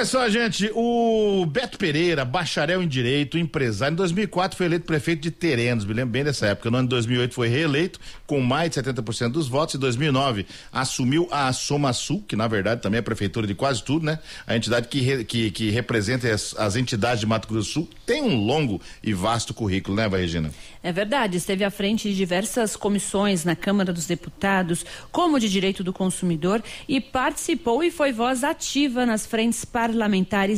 Olha só, gente, o Beto Pereira, bacharel em Direito, empresário, em 2004 foi eleito prefeito de Terenos, me lembro bem dessa época. No ano de 2008 foi reeleito com mais de 70% dos votos. Em 2009 assumiu a Soma Sul, que na verdade também é prefeitura de quase tudo, né? A entidade que, re, que, que representa as, as, entidades de Mato Grosso do Sul tem um longo e vasto currículo, né, Regina? É verdade, esteve à frente de diversas comissões na Câmara dos Deputados, como de Direito do Consumidor, e participou e foi voz ativa nas frentes parlamentares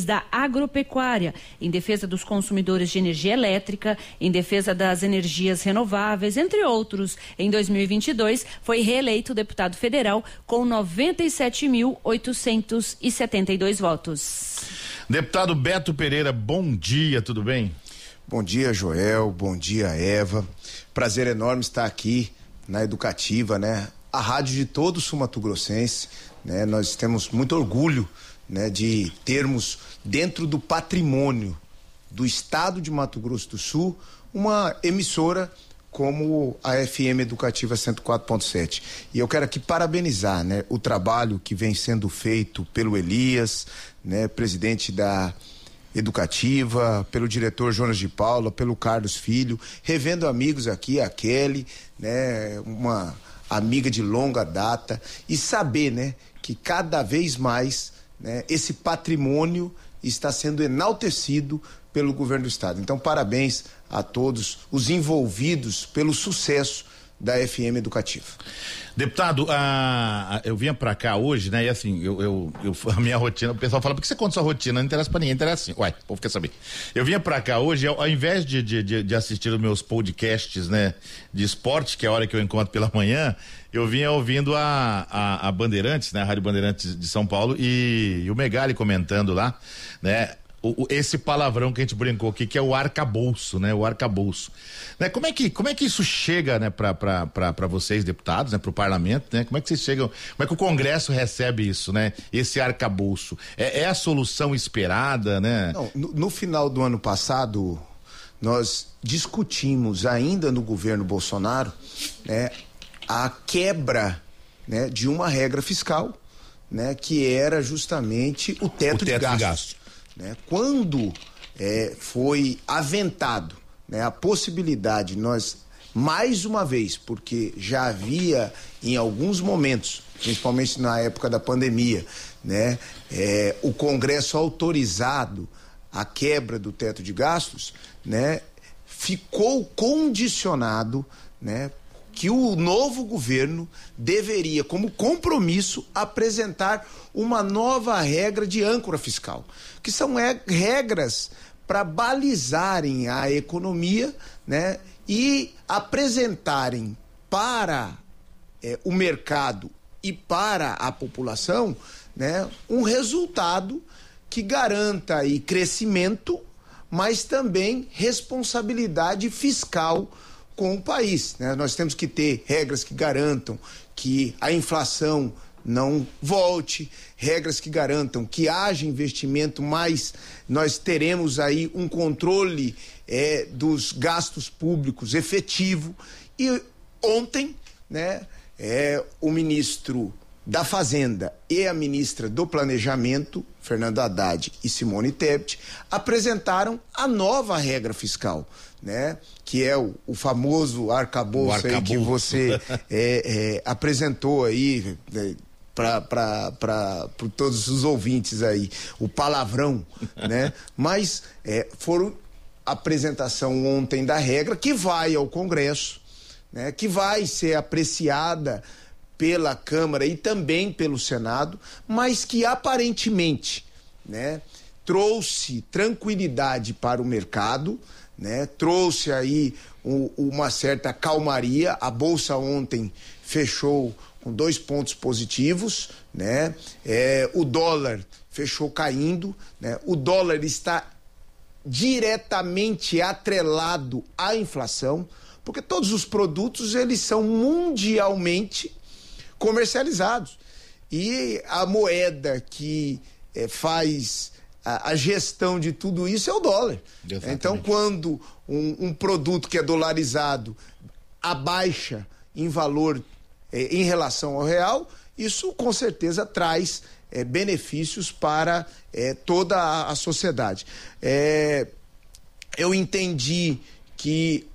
da agropecuária, em defesa dos consumidores de energia elétrica, em defesa das energias renováveis, entre outros. Em 2022, foi reeleito deputado federal com 97.872 votos. Deputado Beto Pereira, bom dia, tudo bem? Bom dia, Joel. Bom dia, Eva. Prazer enorme estar aqui na Educativa, né? A rádio de todo o Sul Grossense, né? Nós temos muito orgulho, né, de termos dentro do patrimônio do estado de Mato Grosso do Sul uma emissora como a FM Educativa 104.7. E eu quero aqui parabenizar, né, o trabalho que vem sendo feito pelo Elias, né, presidente da educativa, pelo diretor Jonas de Paula, pelo Carlos Filho, revendo amigos aqui, a Kelly, né, uma amiga de longa data, e saber, né, que cada vez mais né, esse patrimônio está sendo enaltecido pelo governo do estado. Então, parabéns a todos os envolvidos pelo sucesso da FM Educativa. Deputado, a, a, eu vinha para cá hoje, né? E assim, eu, eu, eu, a minha rotina, o pessoal fala, por que você conta sua rotina? Não interessa para ninguém, interessa assim. Uai, o povo quer saber. Eu vinha para cá hoje, ao, ao invés de, de, de, assistir os meus podcasts, né? De esporte, que é a hora que eu encontro pela manhã, eu vinha ouvindo a, a, a Bandeirantes, né? A Rádio Bandeirantes de São Paulo e, e o Megali comentando lá, né? O, esse palavrão que a gente brincou aqui, que é o arcabouço, né? O arcabouço. Né? Como, é que, como é que isso chega, né, para vocês, deputados, né, para o parlamento, né? Como é que vocês chegam, como é que o Congresso recebe isso, né? Esse arcabouço. É, é a solução esperada, né? Não, no, no final do ano passado, nós discutimos ainda no governo Bolsonaro, né, a quebra, né, de uma regra fiscal, né, que era justamente o teto, o teto de gastos. De gasto. Né? Quando é, foi aventado né, a possibilidade, nós, mais uma vez, porque já havia em alguns momentos, principalmente na época da pandemia, né, é, o Congresso autorizado a quebra do teto de gastos, né, ficou condicionado né, que o novo governo deveria, como compromisso, apresentar uma nova regra de âncora fiscal, que são regras para balizarem a economia, né, e apresentarem para é, o mercado e para a população, né, um resultado que garanta aí crescimento, mas também responsabilidade fiscal com o país. Né? Nós temos que ter regras que garantam que a inflação não volte, regras que garantam que haja investimento, mas nós teremos aí um controle é, dos gastos públicos efetivo. E ontem, né, é, o ministro da Fazenda e a ministra do Planejamento, Fernando Haddad e Simone Tebet, apresentaram a nova regra fiscal, né? Que é o, o famoso arcabouço, arcabouço. Aí que você é, é, apresentou aí né, para todos os ouvintes aí, o palavrão, né? Mas é, foram apresentação ontem da regra que vai ao Congresso, né? Que vai ser apreciada pela Câmara e também pelo Senado, mas que aparentemente né, trouxe tranquilidade para o mercado, né, trouxe aí um, uma certa calmaria. A Bolsa ontem fechou com dois pontos positivos, né? É, o dólar fechou caindo, né? O dólar está diretamente atrelado à inflação, porque todos os produtos eles são mundialmente comercializados. E a moeda que é, faz a, a, gestão de tudo isso é o dólar. Exatamente. Então, quando um, um, produto que é dolarizado abaixa em valor eh, em relação ao real, isso com certeza traz eh, benefícios para eh, toda a, a sociedade. eu entendi que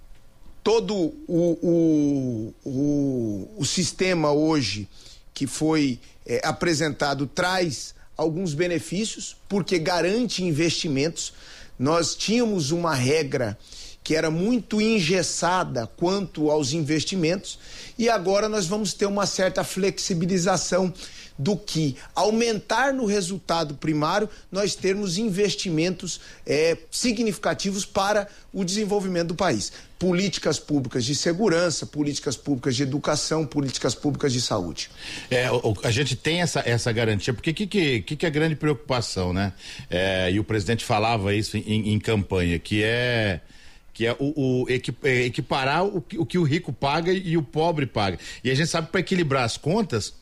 todo o, o, o, o sistema hoje que foi apresentado traz alguns benefícios, porque garante investimentos. Nós tínhamos uma regra que era muito engessada quanto aos investimentos, e agora nós vamos ter uma certa flexibilização do que aumentar no resultado primário, nós termos investimentos é, significativos para o desenvolvimento do país. Políticas públicas de segurança, políticas públicas de educação, políticas públicas de saúde. É, a gente tem essa, essa garantia, porque o que, que, que, que é a grande preocupação, né? É, e o presidente falava isso em, em campanha, que é que é o, o é, equiparar o, o, que o rico paga e o pobre paga. E a gente sabe para equilibrar as contas,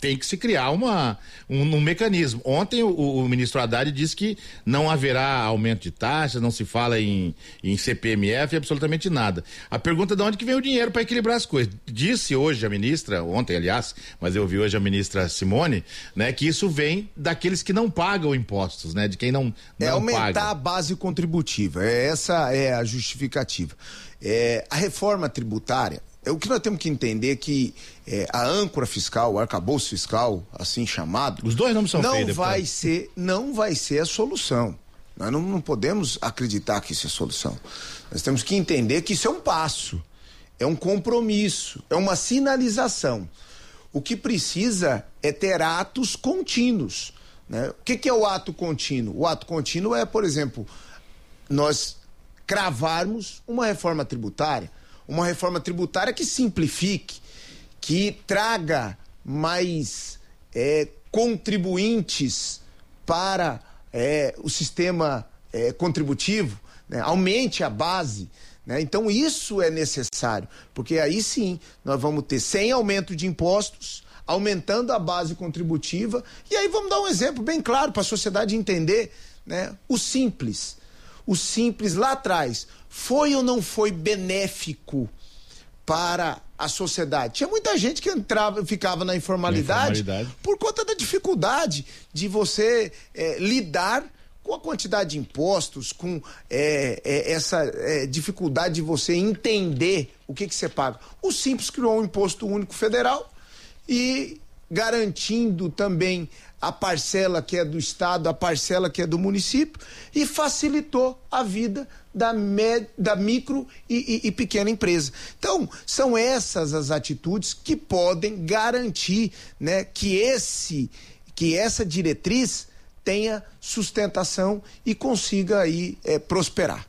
tem que se criar uma, um, um mecanismo. Ontem o, o, ministro Haddad disse que não haverá aumento de taxas, não se fala em, em CPMF, absolutamente nada. A pergunta é de onde que vem o dinheiro para equilibrar as coisas. Disse hoje a ministra, ontem aliás, mas eu ouvi hoje a ministra Simone, né, que isso vem daqueles que não pagam impostos, né, de quem não, não É aumentar paga. a base contributiva, é, essa é a justificativa. É, a reforma tributária, é, o que nós temos que entender é que é, a âncora fiscal, o arcabouço fiscal, assim chamado, os dois nomes são não feios, vai ser, não vai ser a solução. Nós não, não podemos acreditar que isso é solução. Nós temos que entender que isso é um passo, é um compromisso, é uma sinalização. O que precisa é ter atos contínuos. Né? O que, que é o ato contínuo? O ato contínuo é, por exemplo, nós cravarmos uma reforma tributária uma reforma tributária que simplifique, que traga mais é, contribuintes para é, o sistema é, contributivo, né? aumente a base. Né? Então, isso é necessário, porque aí sim nós vamos ter sem aumento de impostos, aumentando a base contributiva, e aí vamos dar um exemplo bem claro para a sociedade entender né? o simples. O simples lá atrás foi ou não foi benéfico para a sociedade? Tinha muita gente que entrava, ficava na informalidade, informalidade. por conta da dificuldade de você é, lidar com a quantidade de impostos, com é, é, essa é, dificuldade de você entender o que, que você paga. O Simples criou um imposto único federal e garantindo também a parcela que é do Estado, a parcela que é do município, e facilitou a vida da, med, da micro e, e, e pequena empresa. Então, são essas as atitudes que podem garantir né, que, esse, que essa diretriz tenha sustentação e consiga aí é, prosperar.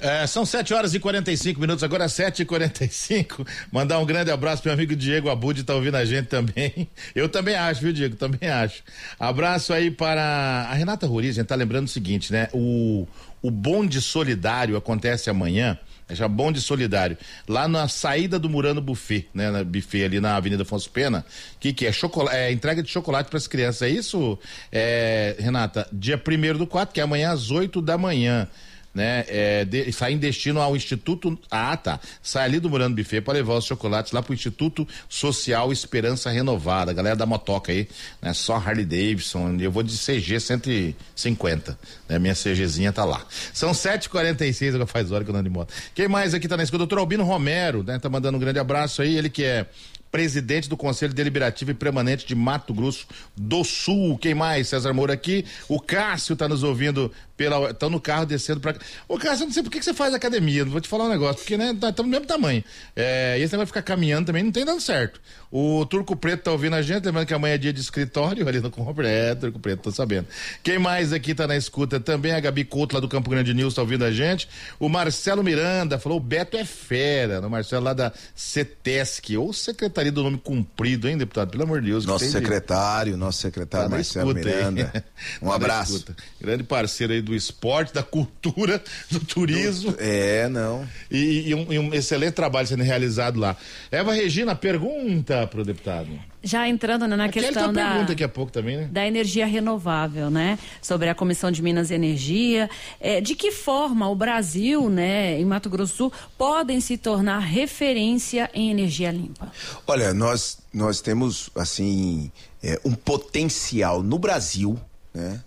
É, são 7 horas e 45 minutos, agora 7 e 45 Mandar um grande abraço pro meu amigo Diego Abud, tá ouvindo a gente também. Eu também acho, viu, Diego? Também acho. Abraço aí para a Renata Roriz, a gente tá lembrando o seguinte, né? O, o bonde solidário acontece amanhã. É já bonde solidário. Lá na saída do Murano Buffet, né? Na buffet ali na Avenida Afonso Pena. Que, que é? Chocolate, é entrega de chocolate para as crianças. É isso, é, Renata? Dia primeiro do quatro, que é amanhã às 8 da manhã né? É, de, sai em destino ao Instituto. Ah, tá. Sai ali do Murano Buffet para levar os chocolates lá pro Instituto Social Esperança Renovada. galera da motoca aí, né? Só Harley Davidson. Eu vou de CG 150. Né? Minha CGzinha tá lá. São 7h46, agora faz hora que eu ando de moto. Quem mais aqui tá na escuta? Doutor Albino Romero, né? Tá mandando um grande abraço aí. Ele que é presidente do Conselho Deliberativo e Permanente de Mato Grosso do Sul. Quem mais? César Moura aqui. O Cássio está nos ouvindo pela. Tá no carro descendo para. Ô, Cássio, eu não sei por que, que você faz academia. Não vou te falar um negócio, porque, né, tá no mesmo tamanho. É, e esse vai ficar caminhando também não tem dando certo. O Turco Preto tá ouvindo a gente, lembrando que amanhã é dia de escritório ali no Compre. É, Turco Preto, tô sabendo. Quem mais aqui tá na escuta também? A Gabi Couto lá do Campo Grande News tá ouvindo a gente. O Marcelo Miranda falou: o Beto é fera. O Marcelo lá da CETESC, ou Secretaria do Nome Cumprido, hein, deputado? Pelo amor de Deus. Nosso secretário, de... nosso secretário tá Marcelo Miranda. Aí. Um tá abraço. Grande parceiro aí do esporte, da cultura, do turismo. Do... É, não. E, e, um, e um excelente trabalho sendo realizado lá. Eva Regina, pergunta para o deputado. Já entrando né, na Aquela questão da, pergunta daqui a pouco também, né? da energia renovável, né? Sobre a Comissão de Minas e Energia. É, de que forma o Brasil, né, e Mato Grosso do Sul, podem se tornar referência em energia limpa? Olha, nós, nós temos, assim, é, um potencial no Brasil, né?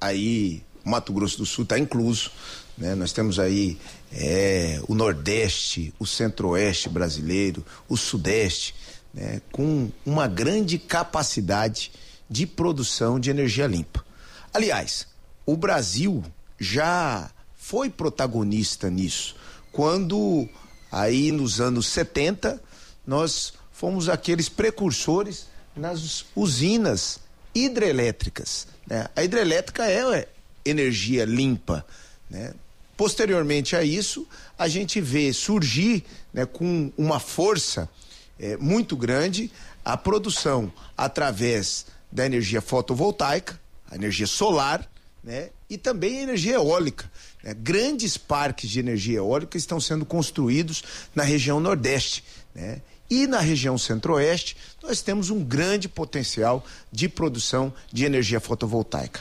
Aí, Mato Grosso do Sul está incluso, né? Nós temos aí é, o Nordeste, o Centro-Oeste brasileiro, o Sudeste, né? com uma grande capacidade de produção de energia limpa. Aliás, o Brasil já foi protagonista nisso, quando aí nos anos 70 nós fomos aqueles precursores nas usinas hidrelétricas. Né? A hidrelétrica é energia limpa. Né? Posteriormente a isso, a gente vê surgir né, com uma força é, muito grande a produção através da energia fotovoltaica, a energia solar, né, e também a energia eólica. Né? Grandes parques de energia eólica estão sendo construídos na região Nordeste. Né? E na região Centro-Oeste, nós temos um grande potencial de produção de energia fotovoltaica.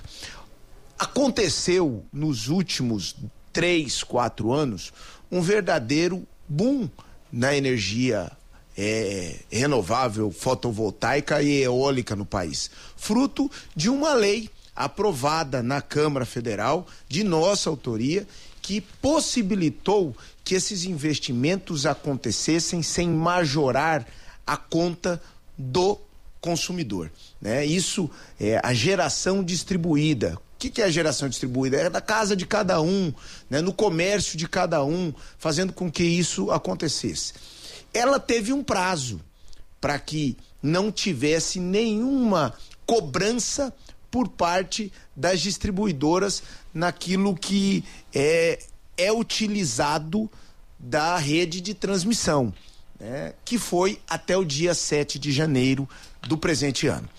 Aconteceu nos últimos três, quatro anos um verdadeiro boom na energia é, renovável, fotovoltaica e eólica no país, fruto de uma lei aprovada na Câmara Federal, de nossa autoria, que possibilitou que esses investimentos acontecessem sem majorar a conta do consumidor. Né? Isso é a geração distribuída. Que, que é a geração distribuída? É da casa de cada um, né? no comércio de cada um, fazendo com que isso acontecesse. Ela teve um prazo para que não tivesse nenhuma cobrança por parte das distribuidoras naquilo que é, é utilizado da rede de transmissão, né, que foi até o dia 7 de janeiro do presente ano.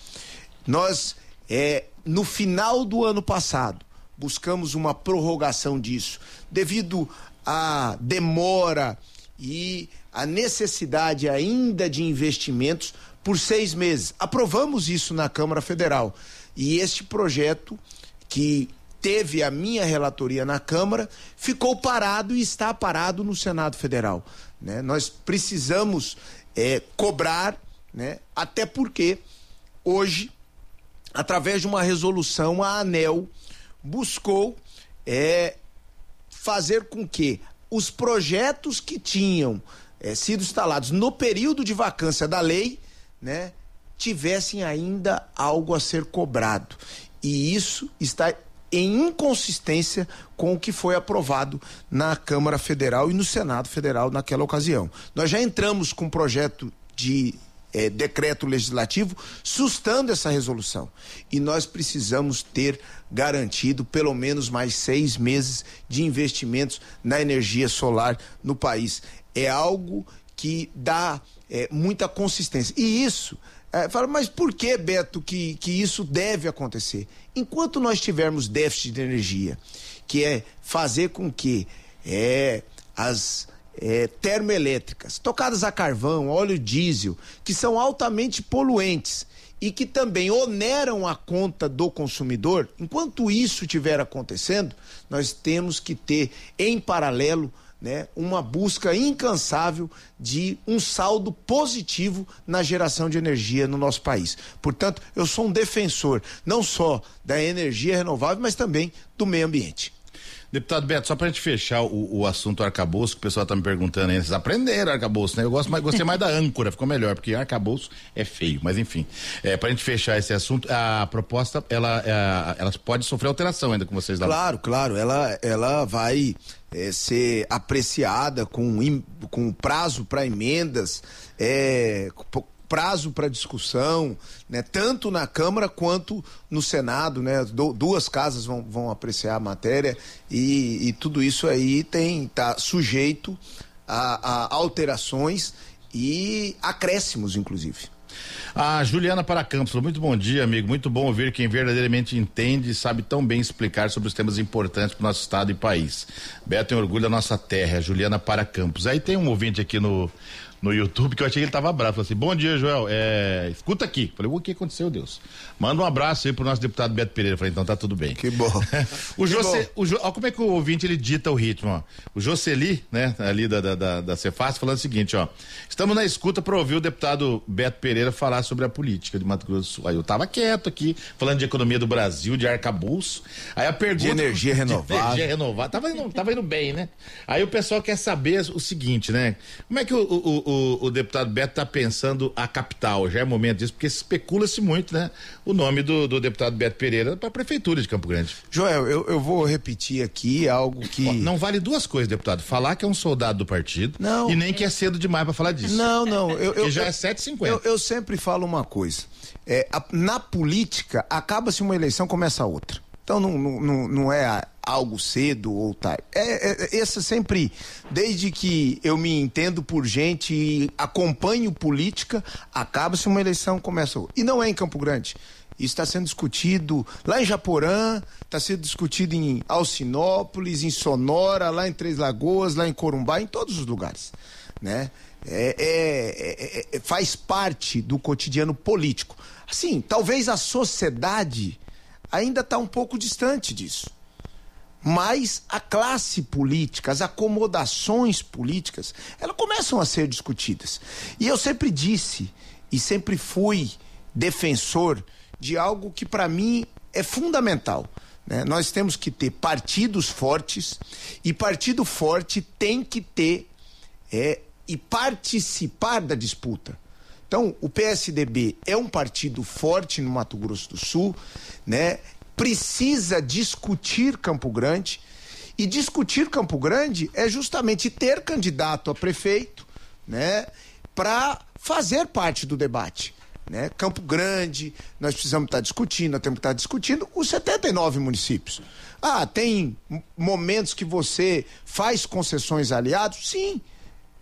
Nós, é, no final do ano passado, buscamos uma prorrogação disso, devido à demora e a necessidade ainda de investimentos por seis meses. Aprovamos isso na Câmara Federal. E este projeto, que teve a minha relatoria na Câmara, ficou parado e está parado no Senado Federal. Né? Nós precisamos é, cobrar, né? até porque hoje, através de uma resolução, a ANEL buscou é, fazer com que os projetos que tinham é, sido instalados no período de vacância da lei, né, tivessem ainda algo a ser cobrado. E isso está em inconsistência com o que foi aprovado na Câmara Federal e no Senado Federal naquela ocasião. Nós já entramos com um projeto de é, decreto legislativo sustando essa resolução. E nós precisamos ter garantido pelo menos mais seis meses de investimentos na energia solar no país. É algo que dá é, muita consistência. E isso é, fala, mas por que, Beto, que, que isso deve acontecer? Enquanto nós tivermos déficit de energia, que é fazer com que é, as é, termoelétricas tocadas a carvão, óleo diesel, que são altamente poluentes e que também oneram a conta do consumidor, enquanto isso estiver acontecendo, nós temos que ter em paralelo né, uma busca incansável de um saldo positivo na geração de energia no nosso país. Portanto, eu sou um defensor não só da energia renovável, mas também do meio ambiente. Deputado Beto, só para a gente fechar o, o assunto arcabouço, que o pessoal está me perguntando aí, vocês aprenderam arcabouço, né? Eu gosto mais, gostei mais da âncora, ficou melhor, porque arcabouço é feio, mas enfim. É, para a gente fechar esse assunto, a proposta, ela, é, ela pode sofrer alteração ainda com vocês lá. Claro, claro, ela, ela vai é, ser apreciada com, com prazo para emendas, é, prazo para discussão, né? Tanto na Câmara quanto no Senado, né? Du duas casas vão, vão apreciar a matéria e, e tudo isso aí tem tá sujeito a, a alterações e acréscimos, inclusive. A Juliana Paracampos, muito bom dia, amigo. Muito bom ouvir quem verdadeiramente entende e sabe tão bem explicar sobre os temas importantes para o nosso estado e país. Beto tem orgulho da nossa terra, Juliana Paracampos. Aí tem um ouvinte aqui no, no YouTube que eu achei que ele tava bravo. Falei assim: bom dia, Joel. É, escuta aqui. Falei, o que aconteceu, Deus? Manda um abraço aí pro nosso deputado Beto Pereira. Falei, então tá tudo bem. Que bom. o José, o jo, ó, como é que o ouvinte ele dita o ritmo, ó. O Jocely, né, ali da, da, da, da Cefaz, falando o seguinte, ó. Estamos na escuta para ouvir o deputado Beto Pereira falar sobre a política de Mato Grosso do Sul. Aí eu tava quieto aqui, falando de economia do Brasil, de arcabouço. Aí a pergunta. De energia renovada. De energia renovada. Tava indo, tava indo bem, né? Aí o pessoal quer saber o seguinte, né? Como é que o, o, o, o deputado Beto tá pensando a capital? Já é momento disso, porque especula-se muito, né? O nome do, do deputado Beto Pereira para a prefeitura de Campo Grande. Joel, eu, eu vou repetir aqui algo que. Não vale duas coisas, deputado. Falar que é um soldado do partido não, e nem que é cedo demais para falar disso. Não, não. Eu, eu já eu, é 7,50. Eu, eu sempre falo uma coisa. É, a, na política, acaba-se uma eleição, começa outra. Então não, não, não é algo cedo ou tarde. É, é, essa sempre, desde que eu me entendo por gente e acompanho política, acaba-se uma eleição, começa outra. E não é em Campo Grande. Isso está sendo discutido lá em Japorã, está sendo discutido em Alcinópolis, em Sonora, lá em Três Lagoas, lá em Corumbá, em todos os lugares. Né? É, é, é, é faz parte do cotidiano político. Assim, talvez a sociedade ainda está um pouco distante disso. Mas a classe política, as acomodações políticas, elas começam a ser discutidas. E eu sempre disse, e sempre fui defensor de algo que para mim é fundamental. Né? Nós temos que ter partidos fortes e partido forte tem que ter é, e participar da disputa. Então, o PSDB é um partido forte no Mato Grosso do Sul, né? Precisa discutir Campo Grande. E discutir Campo Grande é justamente ter candidato a prefeito, né? Para fazer parte do debate. Né? Campo Grande, nós precisamos estar discutindo, nós temos que estar discutindo os 79 municípios. Ah, tem momentos que você faz concessões aliados? Sim,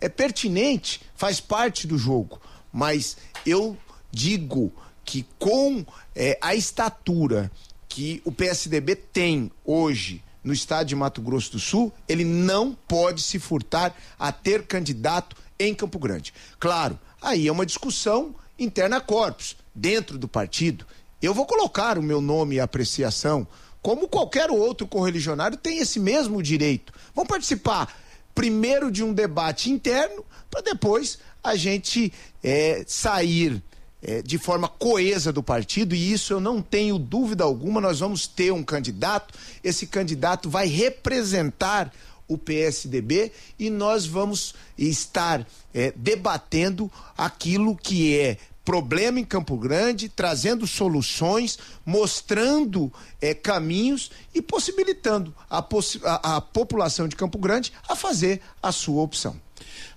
é pertinente, faz parte do jogo. Mas eu digo que com é, a estatura que o PSDB tem hoje no estado de Mato Grosso do Sul, ele não pode se furtar a ter candidato em Campo Grande. Claro, aí é uma discussão interna corpus, dentro do partido, eu vou colocar o meu nome e apreciação, como qualquer outro correligionário tem esse mesmo direito. Vão participar primeiro de um debate interno, para depois a gente é, sair é, de forma coesa do partido, e isso eu não tenho dúvida alguma. Nós vamos ter um candidato, esse candidato vai representar o PSDB e nós vamos estar é, debatendo aquilo que é problema em Campo Grande, trazendo soluções, mostrando é, caminhos e possibilitando a, possi a, a população de Campo Grande a fazer a sua opção.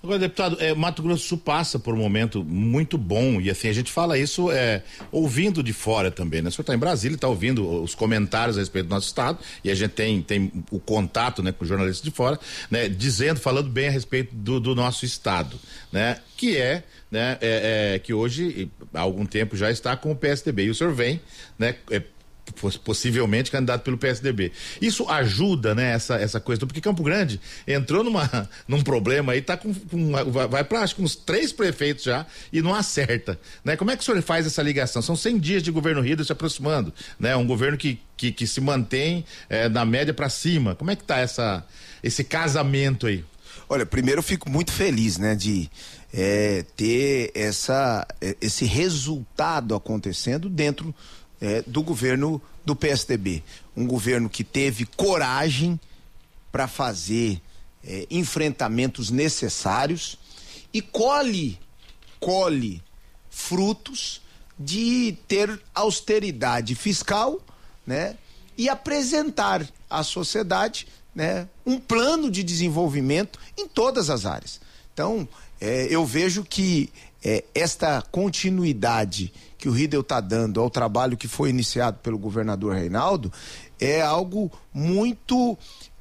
Agora, deputado, é, Mato Grosso do Sul passa por um momento muito bom e assim, a gente fala isso é, ouvindo de fora também, né? O senhor está em Brasília, está ouvindo os comentários a respeito do nosso estado e a gente tem, tem o contato né, com jornalistas de fora, né? Dizendo, falando bem a respeito do, do nosso estado, né? Que é, né? É, é, que hoje, há algum tempo já está com o PSDB e o senhor vem, né? Possivelmente candidato pelo PSDB. Isso ajuda, né, essa, essa coisa, porque Campo Grande entrou numa, num problema aí, tá com, com vai para acho que uns três prefeitos já e não acerta, né? Como é que o senhor faz essa ligação? São 100 dias de governo Rio se aproximando, né? Um governo que, que, que se mantém é, na média para cima. Como é que tá essa, esse casamento aí? Olha, primeiro eu fico muito feliz, né, de é, ter essa, é, esse resultado acontecendo dentro é, do governo do PSDB. Um governo que teve coragem para fazer é, enfrentamentos necessários e colhe, colhe frutos de ter austeridade fiscal, né? E apresentar à sociedade, né, um plano de desenvolvimento em todas as áreas. Então, é, eu vejo que é, esta continuidade que o Riedel está dando ao trabalho que foi iniciado pelo governador Reinaldo é algo muito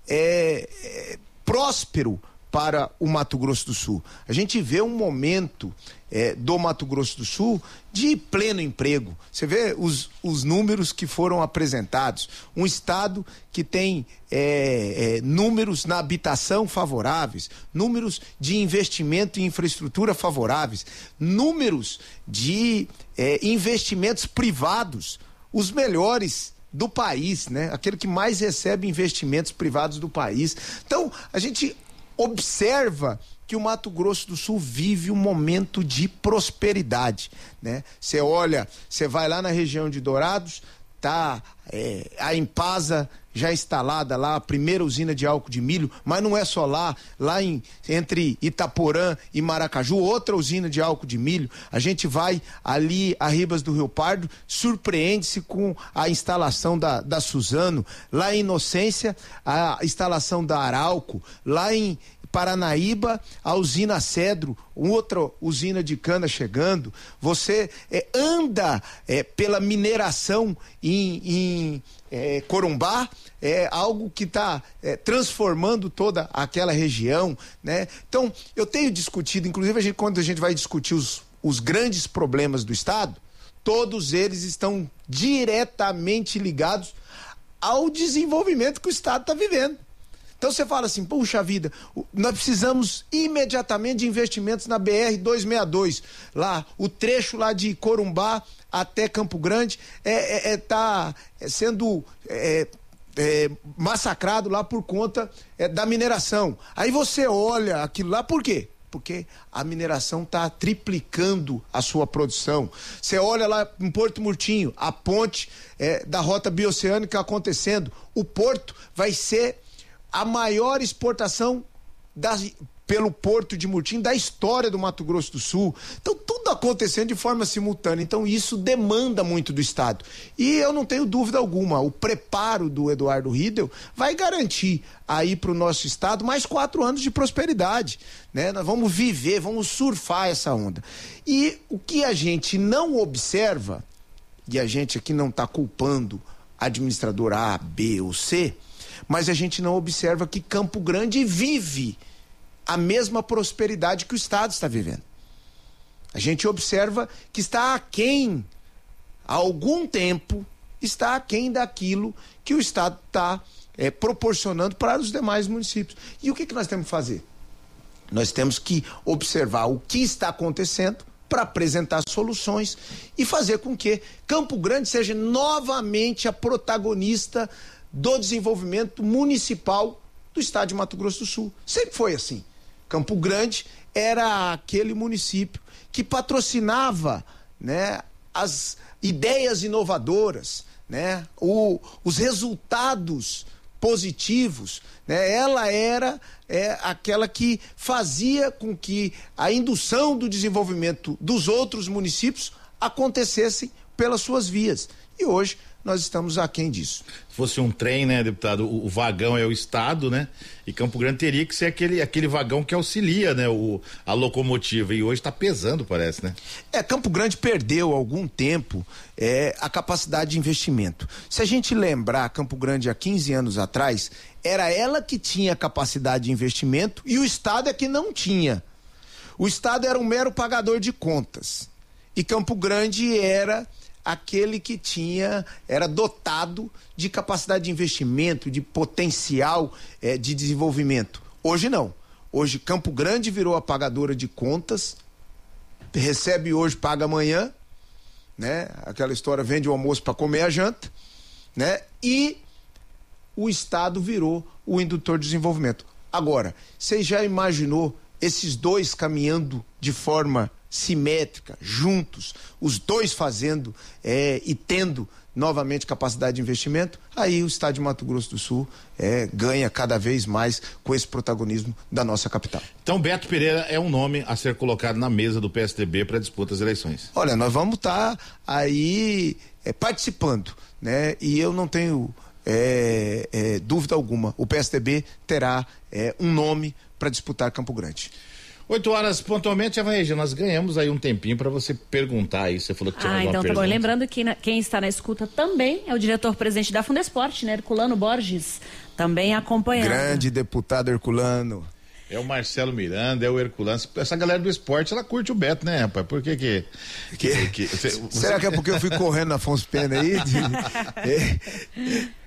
é, é, próspero para o Mato Grosso do Sul. A gente vê um momento é, do Mato Grosso do Sul de pleno emprego. Você vê os, os números que foram apresentados. Um estado que tem é, é, números na habitação favoráveis, números de investimento em infraestrutura favoráveis, números de é, investimentos privados, os melhores do país, né? Aquele que mais recebe investimentos privados do país. Então, a gente observa que o Mato Grosso do Sul vive um momento de prosperidade, né? Você olha, você vai lá na região de Dourados, tá é, a Impasa já instalada lá, a primeira usina de álcool de milho, mas não é só lá, lá em, entre Itaporã e Maracaju, outra usina de álcool de milho. A gente vai ali a Ribas do Rio Pardo, surpreende-se com a instalação da, da Suzano, lá em Inocência, a instalação da Arauco, lá em, Paranaíba, a usina Cedro, outra usina de cana chegando. Você é, anda é, pela mineração em, em é, Corumbá, é algo que está é, transformando toda aquela região, né? Então, eu tenho discutido, inclusive a gente, quando a gente vai discutir os, os grandes problemas do Estado, todos eles estão diretamente ligados ao desenvolvimento que o Estado está vivendo. Então você fala assim, puxa vida, nós precisamos imediatamente de investimentos na BR 262, lá, o trecho lá de Corumbá até Campo Grande é, é, é tá sendo é, é, massacrado lá por conta é, da mineração. Aí você olha aquilo lá, por quê? Porque a mineração está triplicando a sua produção. Você olha lá em Porto Murtinho, a ponte é, da rota bioceânica acontecendo. O porto vai ser a maior exportação das, pelo porto de Murtim da história do Mato Grosso do Sul. Então, tudo acontecendo de forma simultânea. Então, isso demanda muito do Estado. E eu não tenho dúvida alguma, o preparo do Eduardo Riedel vai garantir aí para o nosso Estado mais quatro anos de prosperidade. Né? Nós vamos viver, vamos surfar essa onda. E o que a gente não observa, e a gente aqui não está culpando administrador A, B ou C, mas a gente não observa que Campo Grande vive a mesma prosperidade que o Estado está vivendo. A gente observa que está aquém, há algum tempo, está aquém daquilo que o Estado está é, proporcionando para os demais municípios. E o que, que nós temos que fazer? Nós temos que observar o que está acontecendo para apresentar soluções e fazer com que Campo Grande seja novamente a protagonista do desenvolvimento municipal do estado de Mato Grosso do Sul. Sempre foi assim. Campo Grande era aquele município que patrocinava né, as ideias inovadoras, né, o, os resultados positivos. Né, ela era é, aquela que fazia com que a indução do desenvolvimento dos outros municípios acontecesse pelas suas vias. E hoje nós estamos aquém disso. Se fosse um trem, né, deputado, o, o, vagão é o Estado, né? E Campo Grande teria que ser aquele, aquele vagão que auxilia, né, o, a locomotiva. E hoje está pesando, parece, né? É, Campo Grande perdeu algum tempo é, a capacidade de investimento. Se a gente lembrar, Campo Grande há 15 anos atrás, era ela que tinha capacidade de investimento e o Estado é que não tinha. O Estado era um mero pagador de contas. E Campo Grande era aquele que tinha, era dotado de capacidade de investimento, de potencial é, de desenvolvimento. Hoje não. Hoje Campo Grande virou a pagadora de contas, recebe hoje, paga amanhã, né? Aquela história vende o almoço para comer a janta, né? E o Estado virou o indutor de desenvolvimento. Agora, você já imaginou esses dois caminhando de forma simétrica, juntos, os dois fazendo é, e tendo novamente capacidade de investimento, aí o estado de Mato Grosso do Sul é, ganha cada vez mais com esse protagonismo da nossa capital. Então, Beto Pereira é um nome a ser colocado na mesa do PSDB para disputa das eleições. Olha, nós vamos estar tá aí é, participando, né? E eu não tenho é, é, dúvida alguma, o PSDB terá é, um nome para disputar Campo Grande. 8 horas pontualmente, Eva nós ganhamos aí um tempinho para você perguntar aí. Você falou que tinha ah, então tá bom. Lembrando que na, quem está na escuta também é o diretor-presidente da Fundesporte, né? Herculano Borges, também acompanhando. Grande deputado Herculano. É o Marcelo Miranda, é o Herculano. Essa galera do esporte, ela curte o Beto, né, rapaz? Por que que... que, que você, Será que é porque eu fui correndo na Afonso Pena aí?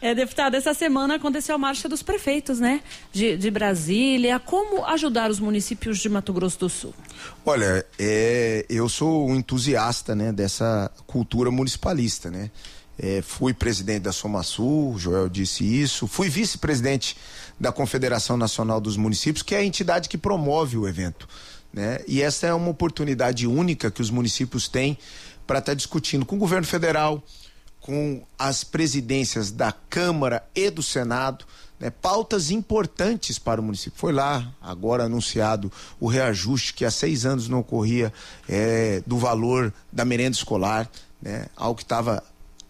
É, deputado, essa semana aconteceu a marcha dos prefeitos, né? De, de Brasília. Como ajudar os municípios de Mato Grosso do Sul? Olha, é, eu sou um entusiasta né, dessa cultura municipalista, né? É, fui presidente da Somasul, Joel disse isso. Fui vice-presidente da Confederação Nacional dos Municípios, que é a entidade que promove o evento. Né? E essa é uma oportunidade única que os municípios têm para estar tá discutindo com o governo federal, com as presidências da Câmara e do Senado, né, pautas importantes para o município. Foi lá, agora anunciado, o reajuste que há seis anos não ocorria é, do valor da merenda escolar, né, algo que estava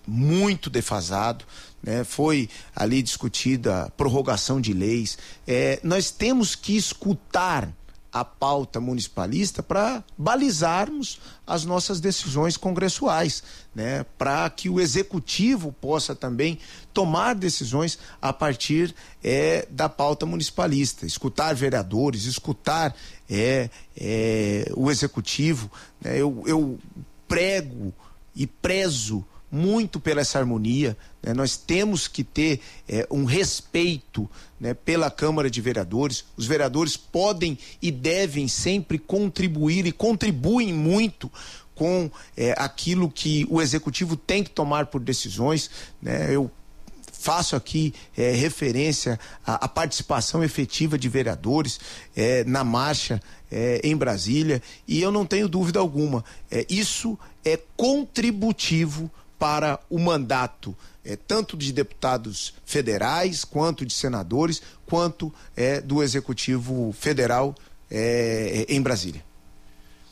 muito defasado. Né, foi ali discutida prorrogação de leis. É, nós temos que escutar a pauta municipalista para balizarmos as nossas decisões congressuais, né? Para que o executivo possa também tomar decisões a partir é, da pauta municipalista, escutar vereadores, escutar é, é, o executivo. Né? Eu, eu prego e prezo muito pela essa harmonia. Né? Nós temos que ter é, um respeito né, pela Câmara de Vereadores. Os vereadores podem e devem sempre contribuir e contribuem muito com é, aquilo que o executivo tem que tomar por decisões. Né? Eu faço aqui é, referência à, à, participação efetiva de vereadores é, na marcha é, em Brasília e eu não tenho dúvida alguma, é, isso é contributivo para o mandato é, tanto de deputados federais, quanto de senadores, quanto é, do Executivo Federal é, em Brasília.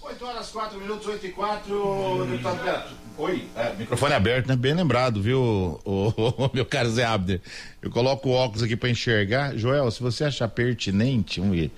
8 horas, 4 minutos, 8 e 4, deputado Beto. Oi, é, microfone aberto, né? Bem lembrado, viu, o, o, o meu caro Zé Abner. Eu coloco o óculos aqui para enxergar. Joel, se você achar pertinente, vamos ver.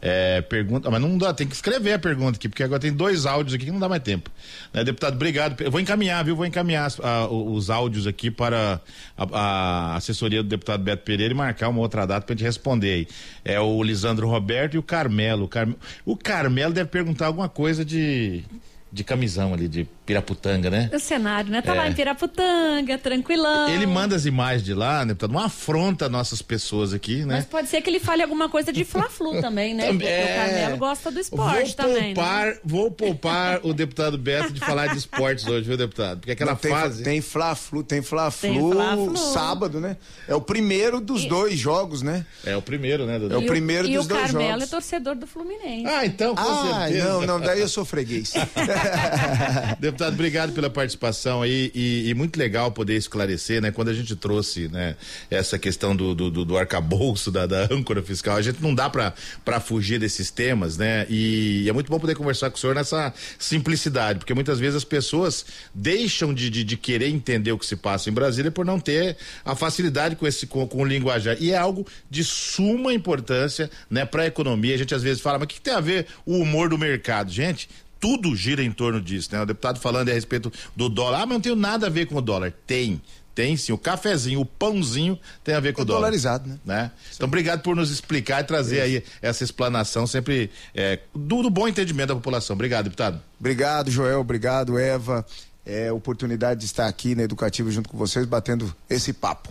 É, pergunta, mas não dá, tem que escrever a pergunta aqui, porque agora tem dois áudios aqui que não dá mais tempo. Né, deputado, obrigado. Eu vou encaminhar, viu? Vou encaminhar a, os áudios aqui para a, a, assessoria do deputado Beto Pereira e marcar uma outra data para gente responder aí. É o Lisandro Roberto e o Carmelo. O, Car... o Carmelo deve perguntar alguma coisa de de camisão ali, de Piraputanga, né? O cenário, né? Tá é. lá em Piraputanga, tranquilão. Ele manda as imagens de lá, né? Uma afronta nossas pessoas aqui, né? Mas pode ser que ele fale alguma coisa de Fla-Flu também, né? Porque é... o Carmelo gosta do esporte vou também, poupar, né? Vou poupar o deputado Beto de falar de esportes hoje, viu, deputado? Porque aquela Não, tem, fase... Tem Fla-Flu, tem Fla-Flu Fla sábado, né? É o primeiro dos e... dois jogos, né? É o primeiro, né? É o primeiro e dos o dois jogos. E o Carmelo é torcedor do Fluminense. Ah, então, com ah, certeza. não, não, daí eu sou freguês. Deputado, obrigado pela participação aí e, e, muito legal poder esclarecer, né? Quando a gente trouxe, né, essa questão do, do, do, arcabouço, da, da âncora fiscal, a gente não dá para fugir desses temas, né? E, e, é muito bom poder conversar com o senhor nessa simplicidade, porque muitas vezes as pessoas deixam de, de, de querer entender o que se passa em Brasília por não ter a facilidade com esse com, com o linguajar. E é algo de suma importância, né, para a economia. A gente às vezes fala, mas o que, que tem a ver o humor do mercado? Gente, tudo gira em torno disso, né? O deputado falando a respeito do dólar. Ah, mas não tem nada a ver com o dólar. Tem. Tem sim, o cafezinho, o pãozinho tem a ver com é o dólar. dolarizado, né? né? Então, obrigado por nos explicar e trazer aí essa explanação sempre é, do, do, bom entendimento da população. Obrigado, deputado. Obrigado, Joel. Obrigado, Eva. É oportunidade de estar aqui na Educativa junto com vocês, batendo esse papo.